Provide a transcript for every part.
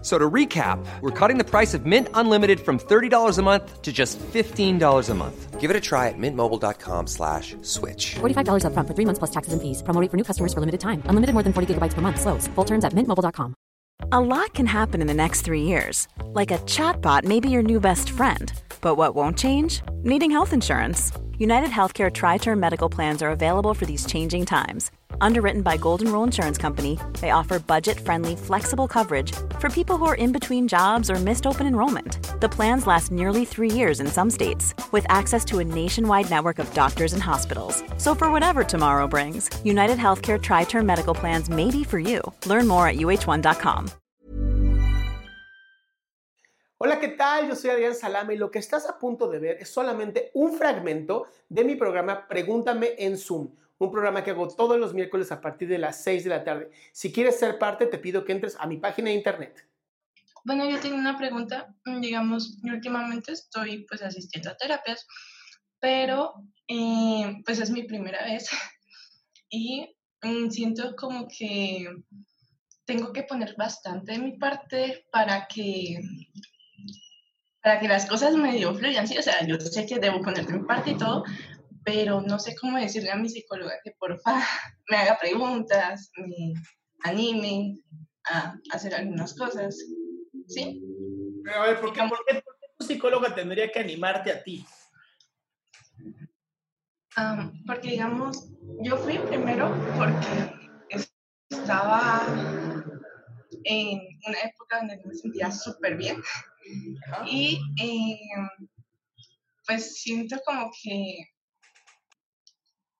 So to recap, we're cutting the price of Mint Unlimited from $30 a month to just $15 a month. Give it a try at mintmobile.com slash switch. $45 upfront for three months plus taxes and fees. Promo for new customers for limited time. Unlimited more than 40 gigabytes per month. Slows. Full terms at mintmobile.com. A lot can happen in the next three years. Like a chatbot may be your new best friend. But what won't change? Needing health insurance. United Healthcare Tri Term Medical Plans are available for these changing times. Underwritten by Golden Rule Insurance Company, they offer budget friendly, flexible coverage for people who are in between jobs or missed open enrollment. The plans last nearly three years in some states, with access to a nationwide network of doctors and hospitals. So, for whatever tomorrow brings, United Healthcare Tri Term Medical Plans may be for you. Learn more at uh1.com. Hola, ¿qué tal? Yo soy Adrián Salama y lo que estás a punto de ver es solamente un fragmento de mi programa Pregúntame en Zoom un programa que hago todos los miércoles a partir de las 6 de la tarde. Si quieres ser parte, te pido que entres a mi página de internet. Bueno, yo tengo una pregunta. Digamos, últimamente estoy pues asistiendo a terapias, pero eh, pues es mi primera vez y mm, siento como que tengo que poner bastante de mi parte para que para que las cosas medio fluyan, sí, o sea, yo sé que debo poner de mi parte y todo, pero no sé cómo decirle a mi psicóloga que por favor me haga preguntas, me anime a hacer algunas cosas. ¿Sí? a ver, ¿por qué, tu psicóloga tendría que animarte a ti? porque, digamos, yo fui primero porque estaba en una época donde me sentía súper bien. Y em, pues siento como que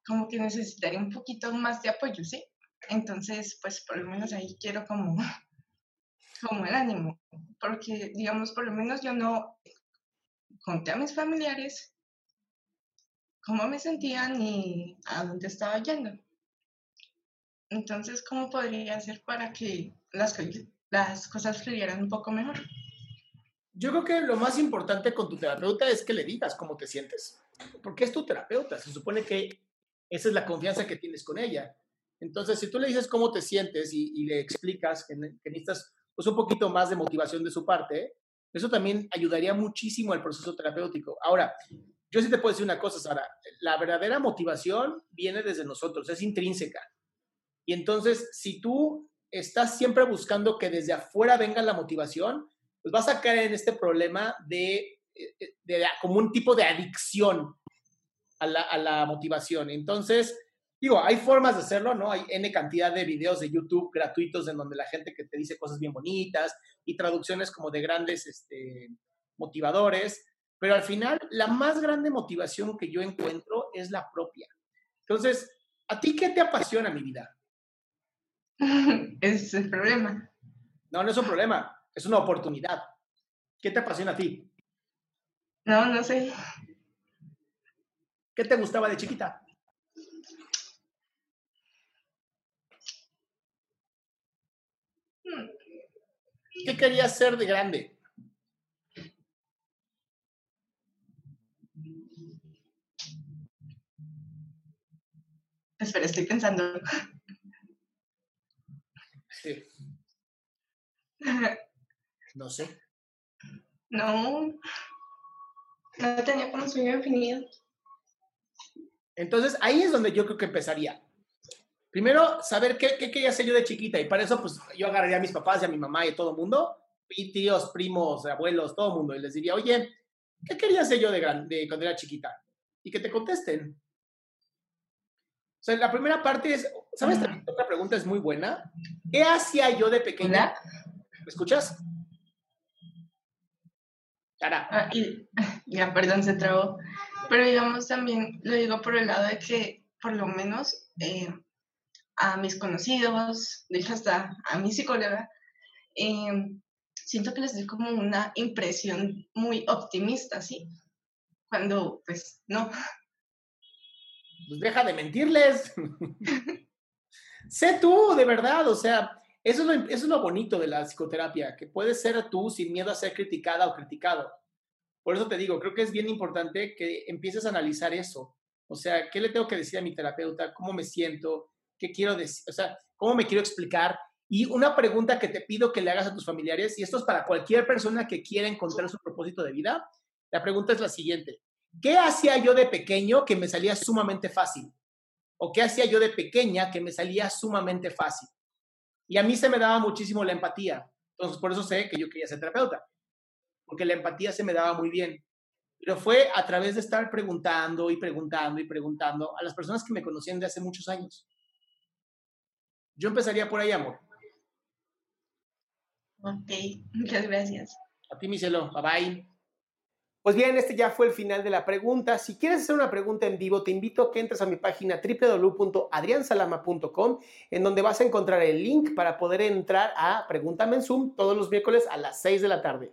como que necesitaría un poquito más de apoyo, ¿sí? Entonces, pues por lo menos ahí quiero como, como el ánimo, porque digamos, por lo menos yo no conté a mis familiares cómo me sentía ni a dónde estaba yendo. Entonces, ¿cómo podría hacer para que las, las cosas fluyeran un poco mejor? Yo creo que lo más importante con tu terapeuta es que le digas cómo te sientes, porque es tu terapeuta. Se supone que esa es la confianza que tienes con ella. Entonces, si tú le dices cómo te sientes y, le explicas que, necesitas pues, un poquito más de motivación de su parte, eso también ayudaría muchísimo al proceso terapéutico. Ahora, yo sí te puedo decir una cosa, Sara, la verdadera motivación viene desde nosotros, es intrínseca. Y entonces, si tú estás siempre buscando que desde afuera venga la motivación, pues vas a caer en este problema de, de, de como un tipo de adicción a la, motivación. Entonces, digo, hay formas de hacerlo, ¿no? Hay N cantidad de videos de YouTube gratuitos en donde la gente que te dice cosas bien bonitas y traducciones como de grandes este, motivadores, pero al final la más grande motivación que yo encuentro es la propia. Entonces, ¿a ti qué te apasiona mi vida? es el problema. No, no es un problema, es una oportunidad. ¿Qué te apasiona a ti? No, no sé. ¿Qué te gustaba de chiquita? ¿Qué querías ser de grande? Espera, estoy pensando. Sí. No sé. No. No tenía como sueño definido. Entonces, ahí es donde yo creo que empezaría. Primero, saber qué, qué quería hacer yo de chiquita. Y para eso, pues, yo agarraría a mis papás y a mi mamá y a todo el mundo, y tíos, primos, abuelos, todo el mundo, y les diría, oye, ¿qué quería hacer yo de, grande, cuando era chiquita? Y que te contesten. O sea, la primera parte es, ¿sabes? También otra pregunta es muy buena. ¿Qué hacía yo de pequeña? ¿Me escuchas? Ah, ya, perdón, se trabó. Pero digamos también, lo digo por el lado de que por lo menos eh, a mis conocidos, de hecho hasta a mi psicóloga, em, siento que les doy como una impresión muy optimista, ¿sí? Cuando, pues, no. Pues deja de mentirles. sé tú, de verdad, o sea, eso es, lo, eso es lo bonito de la psicoterapia, que puedes ser tú sin miedo a ser criticada o criticado. Por eso te digo, creo que es bien importante que empieces a analizar eso. O sea, ¿qué le tengo que decir a mi terapeuta? ¿Cómo me siento? ¿Qué quiero decir? O sea, ¿cómo me quiero explicar? Y una pregunta que te pido que le hagas a tus familiares, y esto es para cualquier persona que quiera encontrar su propósito de vida, la pregunta es la siguiente. ¿Qué hacía yo de pequeño que me salía sumamente fácil? ¿O qué hacía yo de pequeña que me salía sumamente fácil? Y a mí se me daba muchísimo la empatía. Entonces, por eso sé que yo quería ser terapeuta, porque la empatía se me daba muy bien. Pero fue a través de estar preguntando y preguntando y preguntando a las personas que me conocían de hace muchos años. Yo empezaría por ahí, amor. Ok, muchas gracias. A ti, mi cielo. Bye bye. Pues bien, este ya fue el final de la pregunta. Si quieres hacer una pregunta en vivo, te invito a que entres a mi página www.adriansalama.com, en donde vas a encontrar el link para poder entrar a Pregúntame en Zoom todos los miércoles a las 6 de la tarde.